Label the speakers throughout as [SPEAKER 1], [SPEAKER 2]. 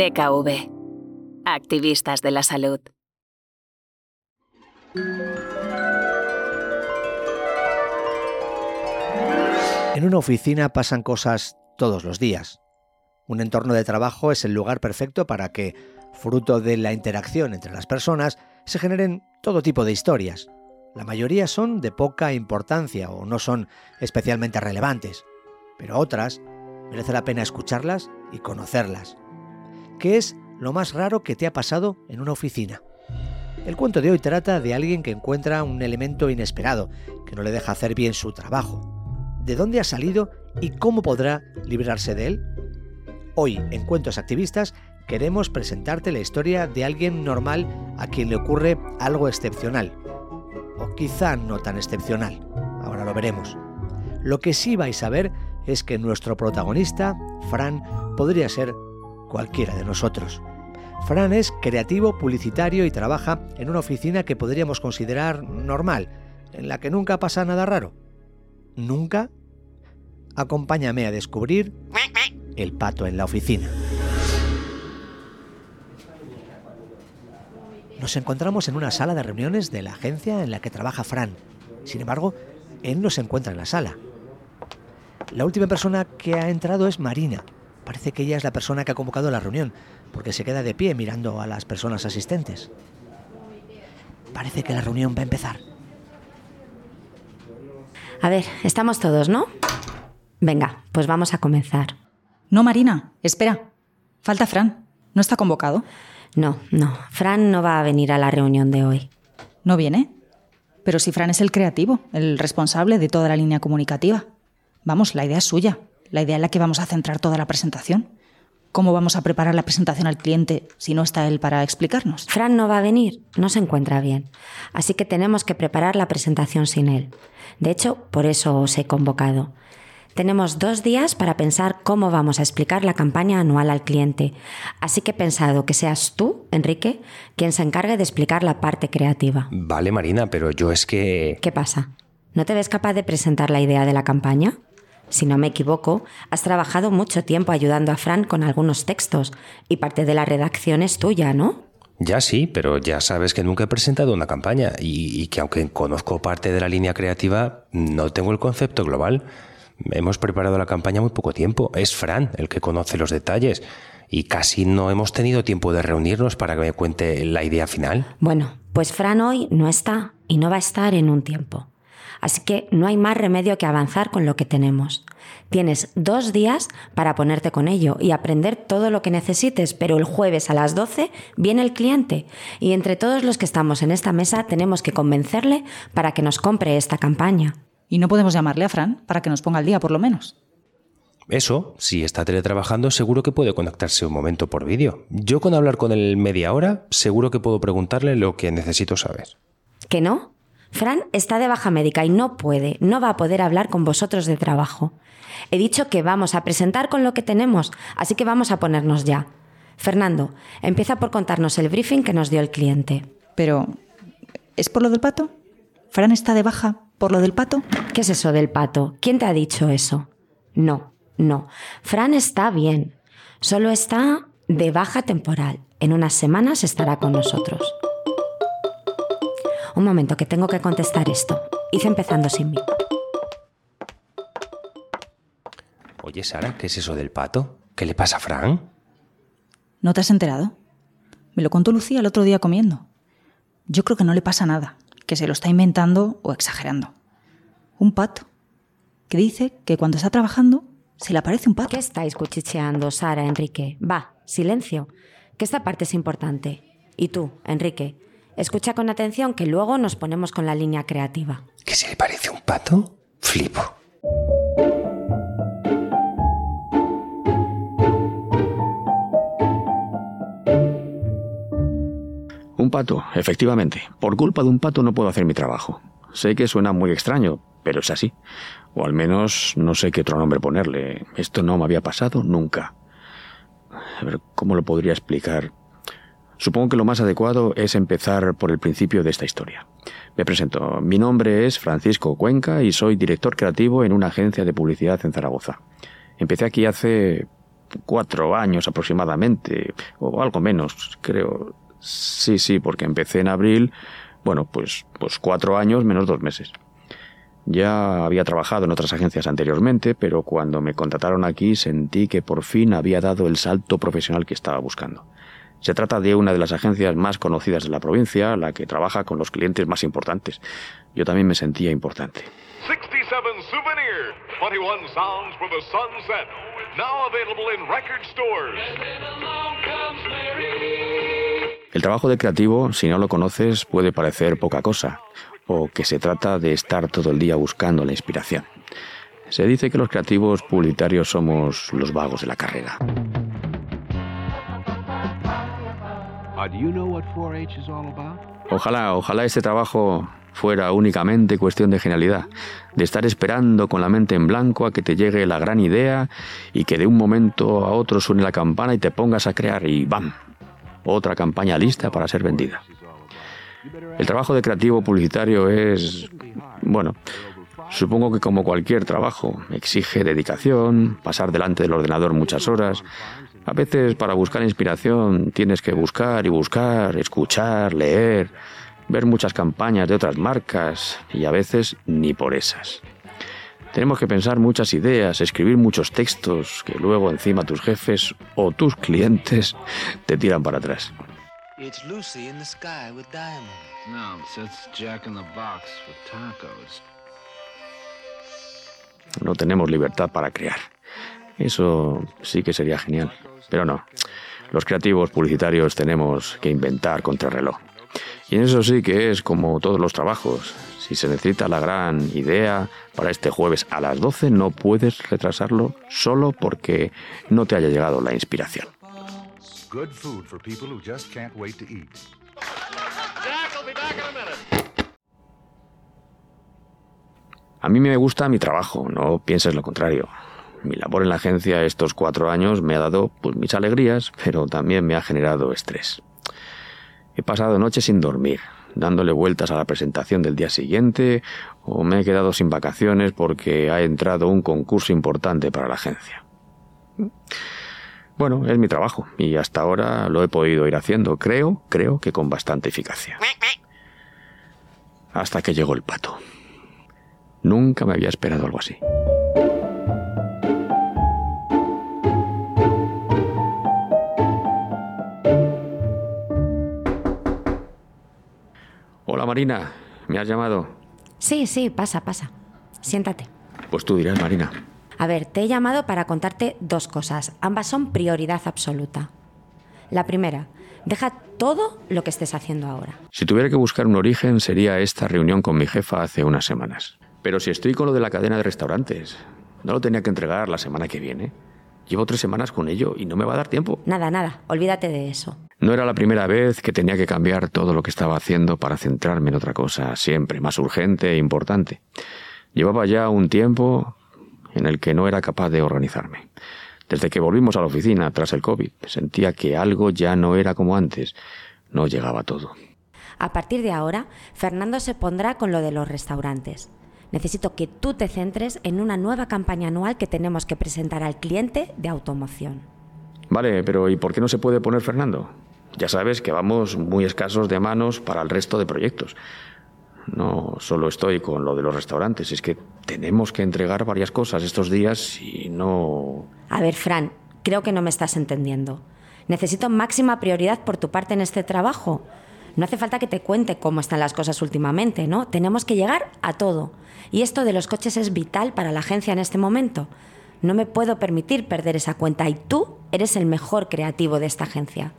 [SPEAKER 1] DKV. Activistas de la salud.
[SPEAKER 2] En una oficina pasan cosas todos los días. Un entorno de trabajo es el lugar perfecto para que, fruto de la interacción entre las personas, se generen todo tipo de historias. La mayoría son de poca importancia o no son especialmente relevantes, pero otras merece la pena escucharlas y conocerlas. ¿Qué es lo más raro que te ha pasado en una oficina? El cuento de hoy trata de alguien que encuentra un elemento inesperado que no le deja hacer bien su trabajo. ¿De dónde ha salido y cómo podrá librarse de él? Hoy, en Cuentos Activistas, queremos presentarte la historia de alguien normal a quien le ocurre algo excepcional. O quizá no tan excepcional. Ahora lo veremos. Lo que sí vais a ver es que nuestro protagonista, Fran, podría ser cualquiera de nosotros. Fran es creativo, publicitario y trabaja en una oficina que podríamos considerar normal, en la que nunca pasa nada raro. ¿Nunca? Acompáñame a descubrir el pato en la oficina. Nos encontramos en una sala de reuniones de la agencia en la que trabaja Fran. Sin embargo, él no se encuentra en la sala. La última persona que ha entrado es Marina. Parece que ella es la persona que ha convocado la reunión, porque se queda de pie mirando a las personas asistentes. Parece que la reunión va a empezar.
[SPEAKER 3] A ver, estamos todos, ¿no? Venga, pues vamos a comenzar.
[SPEAKER 4] No, Marina, espera. Falta Fran. ¿No está convocado?
[SPEAKER 3] No, no. Fran no va a venir a la reunión de hoy.
[SPEAKER 4] ¿No viene? Pero si Fran es el creativo, el responsable de toda la línea comunicativa. Vamos, la idea es suya, la idea en la que vamos a centrar toda la presentación. ¿Cómo vamos a preparar la presentación al cliente si no está él para explicarnos?
[SPEAKER 3] Fran no va a venir, no se encuentra bien. Así que tenemos que preparar la presentación sin él. De hecho, por eso os he convocado. Tenemos dos días para pensar cómo vamos a explicar la campaña anual al cliente. Así que he pensado que seas tú, Enrique, quien se encargue de explicar la parte creativa.
[SPEAKER 5] Vale, Marina, pero yo es que...
[SPEAKER 3] ¿Qué pasa? ¿No te ves capaz de presentar la idea de la campaña? Si no me equivoco, has trabajado mucho tiempo ayudando a Fran con algunos textos y parte de la redacción es tuya, ¿no?
[SPEAKER 5] Ya sí, pero ya sabes que nunca he presentado una campaña y, y, que aunque conozco parte de la línea creativa, no tengo el concepto global. Hemos preparado la campaña muy poco tiempo. Es Fran el que conoce los detalles y casi no hemos tenido tiempo de reunirnos para que me cuente la idea final.
[SPEAKER 3] Bueno, pues Fran hoy no está y no va a estar en un tiempo. Así que no hay más remedio que avanzar con lo que tenemos. Tienes dos días para ponerte con ello y aprender todo lo que necesites, pero el jueves a las 12 viene el cliente y entre todos los que estamos en esta mesa tenemos que convencerle para que nos compre esta campaña.
[SPEAKER 4] ¿Y no podemos llamarle a Fran para que nos ponga al día por lo menos?
[SPEAKER 5] Eso, si está teletrabajando, seguro que puede conectarse un momento por vídeo. Yo con hablar con él media hora, seguro que puedo preguntarle lo que necesito saber.
[SPEAKER 3] ¿Que no? Fran está de baja médica y no puede, no va a poder hablar con vosotros de trabajo. He dicho que vamos a presentar con lo que tenemos, así que vamos a ponernos ya. Fernando, empieza por contarnos el briefing que nos dio el cliente.
[SPEAKER 4] Pero, ¿es por lo del pato? ¿Fran está de baja por lo del pato?
[SPEAKER 3] ¿Qué es eso del pato? ¿Quién te ha dicho eso? No, no. Fran está bien. Solo está de baja temporal. En unas semanas estará con nosotros. Un momento, que tengo que contestar esto. Hice empezando sin mí.
[SPEAKER 5] Oye, Sara, ¿qué es eso del pato? ¿Qué le pasa a Fran?
[SPEAKER 4] ¿No te has enterado? Me lo contó Lucía el otro día comiendo. Yo creo que no le pasa nada, que se lo está inventando o exagerando. Un pato, que dice que cuando está trabajando se le aparece un pato.
[SPEAKER 3] ¿Qué estáis cuchicheando, Sara, Enrique? Va, silencio, que esta parte es importante. Y tú, Enrique, escucha con atención que luego nos ponemos con la línea creativa.
[SPEAKER 5] ¿Que se le parece un pato? Flipo.
[SPEAKER 6] Un pato, efectivamente. Por culpa de un pato no puedo hacer mi trabajo. Sé que suena muy extraño, pero es así. O al menos no sé qué otro nombre ponerle. Esto no me había pasado nunca. A ver, ¿cómo lo podría explicar? Supongo que lo más adecuado es empezar por el principio de esta historia. Me presento. Mi nombre es Francisco Cuenca y soy director creativo en una agencia de publicidad en Zaragoza. Empecé aquí hace cuatro años aproximadamente, o algo menos, creo. Sí, sí, porque empecé en abril, bueno, pues, pues cuatro años menos dos meses. Ya había trabajado en otras agencias anteriormente, pero cuando me contrataron aquí sentí que por fin había dado el salto profesional que estaba buscando. Se trata de una de las agencias más conocidas de la provincia, la que trabaja con los clientes más importantes. Yo también me sentía importante. 67 Souvenir, 21 Sounds for the Sunset, now available in record stores. El trabajo de creativo, si no lo conoces, puede parecer poca cosa, o que se trata de estar todo el día buscando la inspiración. Se dice que los creativos publicitarios somos los vagos de la carrera. Ojalá, ojalá este trabajo fuera únicamente cuestión de genialidad, de estar esperando con la mente en blanco a que te llegue la gran idea y que de un momento a otro suene la campana y te pongas a crear y ¡bam! Otra campaña lista para ser vendida. El trabajo de creativo publicitario es, bueno, supongo que como cualquier trabajo, exige dedicación, pasar delante del ordenador muchas horas. A veces para buscar inspiración tienes que buscar y buscar, escuchar, leer, ver muchas campañas de otras marcas y a veces ni por esas. Tenemos que pensar muchas ideas, escribir muchos textos que luego encima tus jefes o tus clientes te tiran para atrás. No tenemos libertad para crear. Eso sí que sería genial. Pero no. Los creativos publicitarios tenemos que inventar contrarreloj. Y eso sí que es como todos los trabajos. Si se necesita la gran idea para este jueves a las 12, no puedes retrasarlo solo porque no te haya llegado la inspiración. A mí me gusta mi trabajo, no pienses lo contrario. Mi labor en la agencia estos cuatro años me ha dado pues, mis alegrías, pero también me ha generado estrés. He pasado noches sin dormir, dándole vueltas a la presentación del día siguiente, o me he quedado sin vacaciones porque ha entrado un concurso importante para la agencia. Bueno, es mi trabajo y hasta ahora lo he podido ir haciendo, creo, creo que con bastante eficacia. Hasta que llegó el pato. Nunca me había esperado algo así. Marina, ¿me has llamado?
[SPEAKER 3] Sí, sí, pasa, pasa. Siéntate.
[SPEAKER 6] Pues tú dirás, Marina.
[SPEAKER 3] A ver, te he llamado para contarte dos cosas. Ambas son prioridad absoluta. La primera, deja todo lo que estés haciendo ahora.
[SPEAKER 6] Si tuviera que buscar un origen, sería esta reunión con mi jefa hace unas semanas. Pero si estoy con lo de la cadena de restaurantes, ¿no lo tenía que entregar la semana que viene? Llevo tres semanas con ello y no me va a dar tiempo.
[SPEAKER 3] Nada, nada, olvídate de eso.
[SPEAKER 6] No era la primera vez que tenía que cambiar todo lo que estaba haciendo para centrarme en otra cosa, siempre más urgente e importante. Llevaba ya un tiempo en el que no era capaz de organizarme. Desde que volvimos a la oficina tras el COVID, sentía que algo ya no era como antes. No llegaba todo.
[SPEAKER 3] A partir de ahora, Fernando se pondrá con lo de los restaurantes. Necesito que tú te centres en una nueva campaña anual que tenemos que presentar al cliente de automoción.
[SPEAKER 6] Vale, pero ¿y por qué no se puede poner Fernando? Ya sabes que vamos muy escasos de manos para el resto de proyectos. No solo estoy con lo de los restaurantes, es que tenemos que entregar varias cosas estos días y no...
[SPEAKER 3] A ver, Fran, creo que no me estás entendiendo. Necesito máxima prioridad por tu parte en este trabajo. No hace falta que te cuente cómo están las cosas últimamente, ¿no? Tenemos que llegar a todo. Y esto de los coches es vital para la agencia en este momento. No me puedo permitir perder esa cuenta y tú eres el mejor creativo de esta agencia.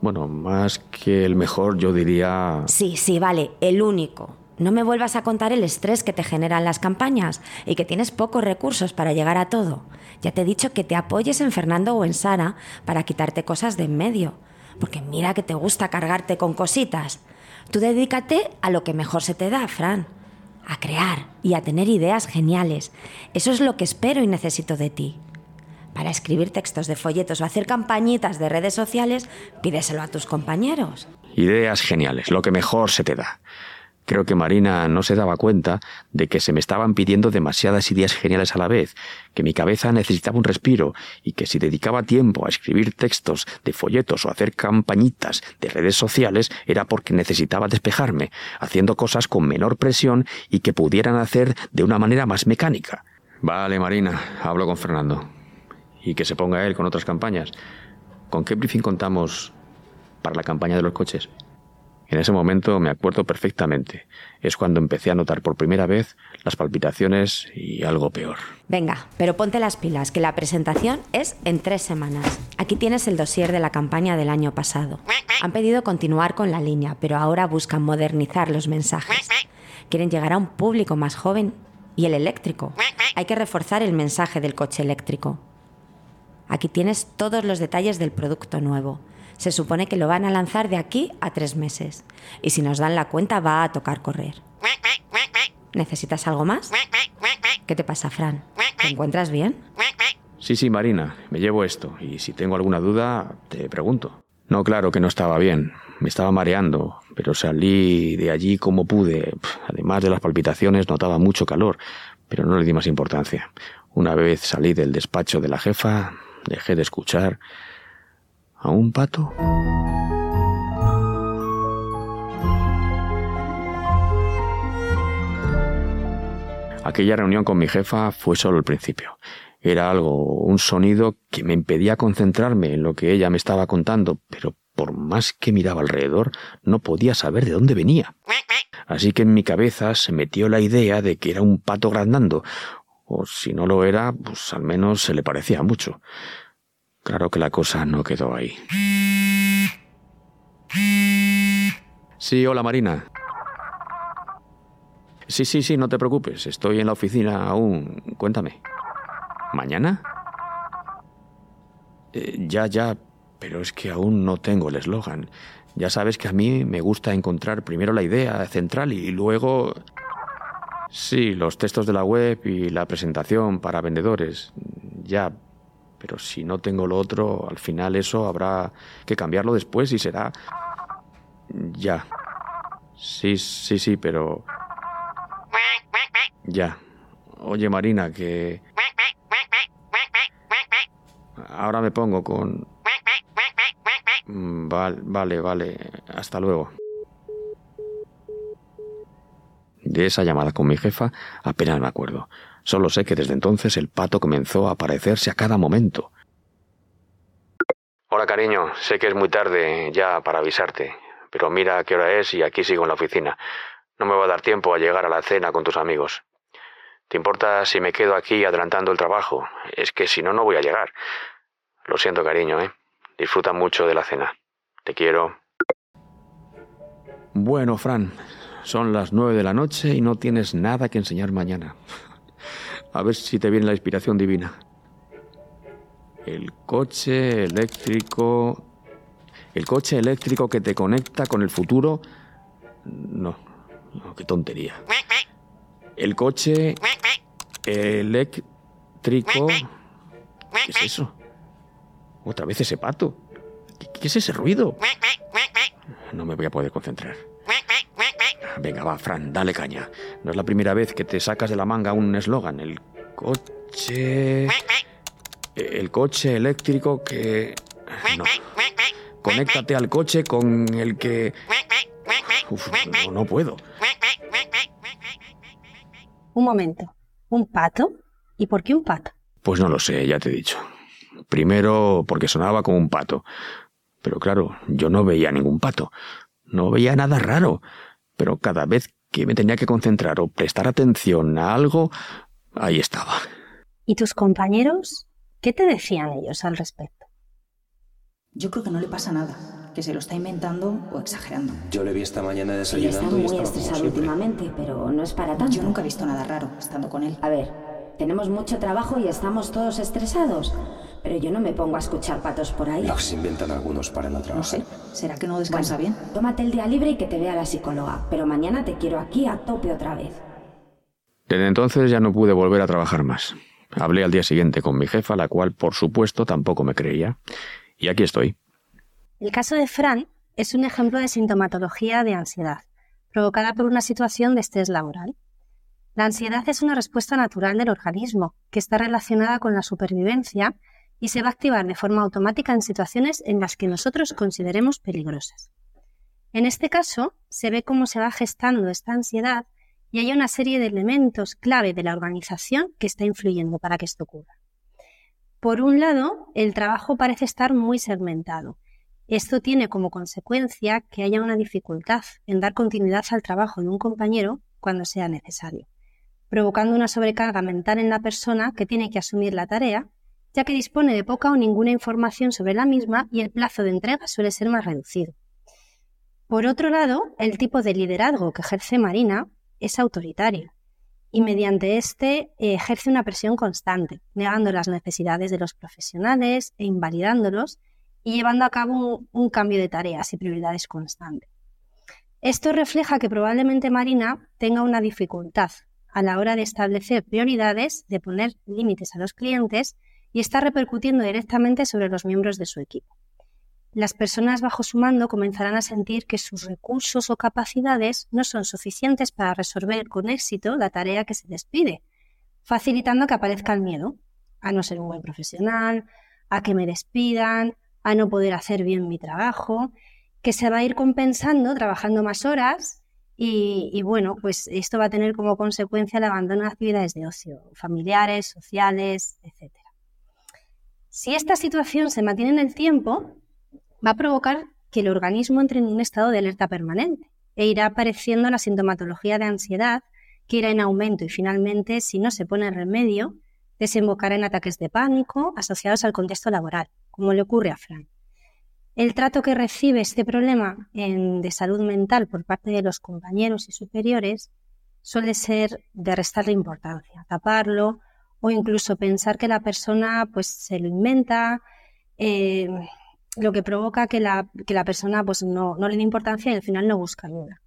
[SPEAKER 6] Bueno, más que el mejor, yo diría...
[SPEAKER 3] Sí, sí, vale, el único. No me vuelvas a contar el estrés que te generan las campañas y que tienes pocos recursos para llegar a todo. Ya te he dicho que te apoyes en Fernando o en Sara para quitarte cosas de en medio. Porque mira que te gusta cargarte con cositas. Tú dedícate a lo que mejor se te da, Fran. A crear y a tener ideas geniales. Eso es lo que espero y necesito de ti para escribir textos de folletos o hacer campañitas de redes sociales, pídeselo a tus compañeros.
[SPEAKER 6] Ideas geniales, lo que mejor se te da. Creo que Marina no se daba cuenta de que se me estaban pidiendo demasiadas ideas geniales a la vez, que mi cabeza necesitaba un respiro y que si dedicaba tiempo a escribir textos de folletos o hacer campañitas de redes sociales era porque necesitaba despejarme, haciendo cosas con menor presión y que pudieran hacer de una manera más mecánica. Vale, Marina, hablo con Fernando. Y que se ponga él con otras campañas. ¿Con qué briefing contamos para la campaña de los coches? En ese momento me acuerdo perfectamente. Es cuando empecé a notar por primera vez las palpitaciones y algo peor.
[SPEAKER 3] Venga, pero ponte las pilas, que la presentación es en tres semanas. Aquí tienes el dossier de la campaña del año pasado. Han pedido continuar con la línea, pero ahora buscan modernizar los mensajes. Quieren llegar a un público más joven y el eléctrico. Hay que reforzar el mensaje del coche eléctrico. Aquí tienes todos los detalles del producto nuevo se supone que lo van a lanzar de aquí a tres meses. Y si nos dan la cuenta va a tocar correr. ¿Necesitas algo más? ¿Qué te pasa, Fran? ¿Te encuentras bien?
[SPEAKER 6] Sí, sí, Marina, me llevo esto. Y si tengo alguna duda, te pregunto. No, claro que no estaba bien. Me estaba mareando, pero salí de allí como pude. Además de las palpitaciones, notaba mucho calor, pero no le di más importancia. Una vez salí del despacho de la jefa, dejé de escuchar a un pato? Aquella reunión con mi jefa fue solo el principio. Era algo, un sonido que me impedía concentrarme en lo que ella me estaba contando, pero por más que miraba alrededor, no podía saber de dónde venía. Así que en mi cabeza se metió la idea de que era un pato grandando, o si no lo era, pues al menos se le parecía mucho. Claro que la cosa no quedó ahí. Sí, hola Marina. Sí, sí, sí, no te preocupes. Estoy en la oficina aún. Cuéntame. ¿Mañana? Eh, ya, ya, pero es que aún no tengo el eslogan. Ya sabes que a mí me gusta encontrar primero la idea central y luego... Sí, los textos de la web y la presentación para vendedores. Ya, pero si no tengo lo otro, al final eso habrá que cambiarlo después y será... Ya. Sí, sí, sí, pero... Ya. Oye, Marina, que... Ahora me pongo con... Vale, vale, vale. Hasta luego. De esa llamada con mi jefa apenas me acuerdo. Solo sé que desde entonces el pato comenzó a aparecerse a cada momento. Hola cariño, sé que es muy tarde ya para avisarte, pero mira qué hora es y aquí sigo en la oficina. No me va a dar tiempo a llegar a la cena con tus amigos. ¿Te importa si me quedo aquí adelantando el trabajo? Es que si no, no voy a llegar. Lo siento, cariño, ¿eh? Disfruta mucho de la cena. Te quiero. Bueno, Fran, son las nueve de la noche y no tienes nada que enseñar mañana. A ver si te viene la inspiración divina. El coche eléctrico... El coche eléctrico que te conecta con el futuro... No, no, qué tontería. El coche eléctrico... ¿Qué es eso? Otra vez ese pato. ¿Qué, es ese ruido? No me voy a poder concentrar. Venga, va, Fran, dale caña. No es la primera vez que te sacas de la manga un eslogan. El coche... El coche eléctrico que... No. Conéctate al coche con el que... Uf, no, no puedo.
[SPEAKER 7] Un momento. ¿Un pato? ¿Y por qué un pato?
[SPEAKER 6] Pues no lo sé, ya te he dicho. Primero porque sonaba como un pato. Pero claro, yo no veía ningún pato. No veía nada raro pero cada vez que me tenía que concentrar o prestar atención a algo, ahí estaba.
[SPEAKER 7] ¿Y tus compañeros? ¿Qué te decían ellos al respecto?
[SPEAKER 4] Yo creo que no le pasa nada, que se lo está inventando o exagerando.
[SPEAKER 5] Yo le vi esta mañana desayunando
[SPEAKER 3] está muy estresado últimamente, pero no es para tanto.
[SPEAKER 4] Yo nunca he visto nada raro estando con él.
[SPEAKER 3] A ver, tenemos mucho trabajo y estamos todos estresados. Pero yo no me pongo a escuchar patos por ahí.
[SPEAKER 5] Los inventan algunos para no trabajar.
[SPEAKER 4] No sé. ¿Será que no descansa bien?
[SPEAKER 3] Tómate el día libre y que te vea la psicóloga. Pero mañana te quiero aquí a tope otra vez.
[SPEAKER 6] Desde entonces ya no pude volver a trabajar más. Hablé al día siguiente con mi jefa, la cual, por supuesto, tampoco me creía. Y aquí estoy.
[SPEAKER 7] El caso de Fran es un ejemplo de sintomatología de ansiedad. provocada por una situación de estrés laboral. La ansiedad es una respuesta natural del organismo que está relacionada con la supervivencia y se va a activar de forma automática en situaciones en las que nosotros consideremos peligrosas. En este caso, se ve cómo se va gestando esta ansiedad y hay una serie de elementos clave de la organización que está influyendo para que esto ocurra. Por un lado, el trabajo parece estar muy segmentado. Esto tiene como consecuencia que haya una dificultad en dar continuidad al trabajo de un compañero cuando sea necesario provocando una sobrecarga mental en la persona que tiene que asumir la tarea, ya que dispone de poca o ninguna información sobre la misma y el plazo de entrega suele ser más reducido. Por otro lado, el tipo de liderazgo que ejerce Marina es autoritario y mediante este ejerce una presión constante, negando las necesidades de los profesionales e invalidándolos y llevando a cabo un cambio de tareas y prioridades constante. Esto refleja que probablemente Marina tenga una dificultad a la hora de establecer prioridades, de poner límites a los clientes y está repercutiendo directamente sobre los miembros de su equipo. Las personas bajo su mando comenzarán a sentir que sus recursos o capacidades no son suficientes para resolver con éxito la tarea que se les pide, facilitando que aparezca el miedo a no ser un buen profesional, a que me despidan, a no poder hacer bien mi trabajo, que se va a ir compensando trabajando más horas y, bueno, pues esto va a tener como consecuencia el abandono de actividades de ocio, familiares, sociales, etc. Si esta situación se mantiene en el tiempo, va a provocar que el organismo entre en un estado de alerta permanente e irá apareciendo la sintomatología de ansiedad que irá en aumento y finalmente, si no se pone remedio, desembocará en ataques de pánico asociados al contexto laboral, como le ocurre a Frank. El trato que recibe este problema de salud mental por parte de los compañeros y superiores suele ser de restarle importancia, taparlo o incluso pensar que la persona pues se lo inventa, eh, lo que provoca que la, persona pues no, no le dé importancia y al final no busca ayuda.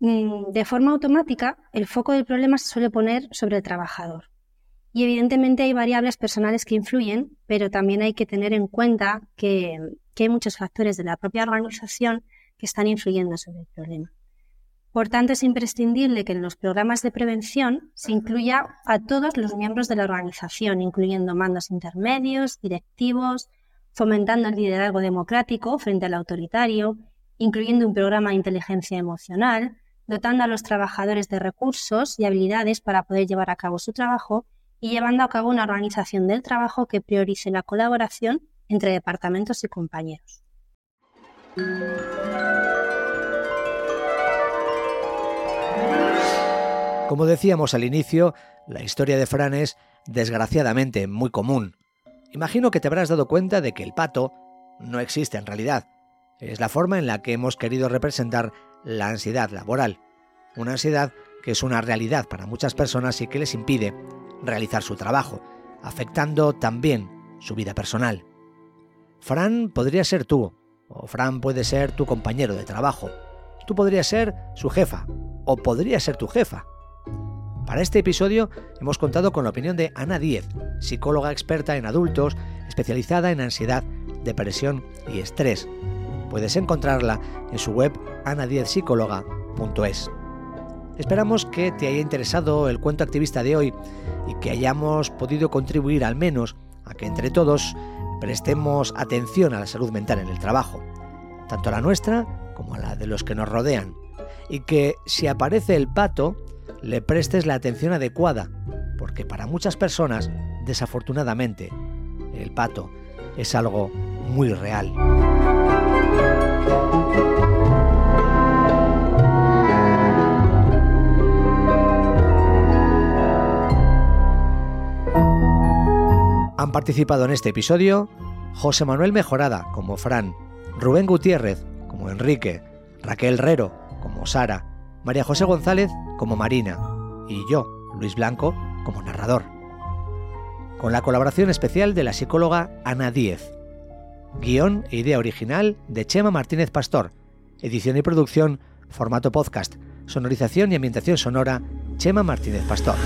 [SPEAKER 7] Mm, de forma automática, el foco del problema se suele poner sobre el trabajador. Y evidentemente hay variables personales que influyen, pero también hay que tener en cuenta que, hay muchos factores de la propia organización que están influyendo sobre el problema. Por tanto, es imprescindible que en los programas de prevención se incluya a todos los miembros de la organización, incluyendo mandos intermedios, directivos, fomentando el liderazgo democrático frente al autoritario, incluyendo un programa de inteligencia emocional, dotando a los trabajadores de recursos y habilidades para poder llevar a cabo su trabajo y llevando a cabo una organización del trabajo que priorice la colaboración entre departamentos y compañeros.
[SPEAKER 2] Como decíamos al inicio, la historia de Fran es, desgraciadamente, muy común. Imagino que te habrás dado cuenta de que el pato no existe en realidad. Es la forma en la que hemos querido representar la ansiedad laboral. Una ansiedad que es una realidad para muchas personas y que les impide realizar su trabajo, afectando también su vida personal. Fran podría ser tú, o Fran puede ser tu compañero de trabajo. Tú podrías ser su jefa, o podría ser tu jefa. Para este episodio hemos contado con la opinión de Ana Díez, psicóloga experta en adultos, especializada en ansiedad, depresión y estrés. Puedes encontrarla en su web anadiezpsicóloga.es. Esperamos que te haya interesado el cuento activista de hoy y que hayamos podido contribuir al menos a que entre todos prestemos atención a la salud mental en el trabajo, tanto a la nuestra como a la de los que nos rodean, y que si aparece el pato, le prestes la atención adecuada, porque para muchas personas, desafortunadamente, el pato es algo muy real. Han participado en este episodio José Manuel Mejorada como Fran, Rubén Gutiérrez como Enrique, Raquel Rero como Sara, María José González como Marina y yo, Luis Blanco, como narrador. Con la colaboración especial de la psicóloga Ana Díez. Guión e idea original de Chema Martínez Pastor. Edición y producción, formato podcast. Sonorización y ambientación sonora, Chema Martínez Pastor.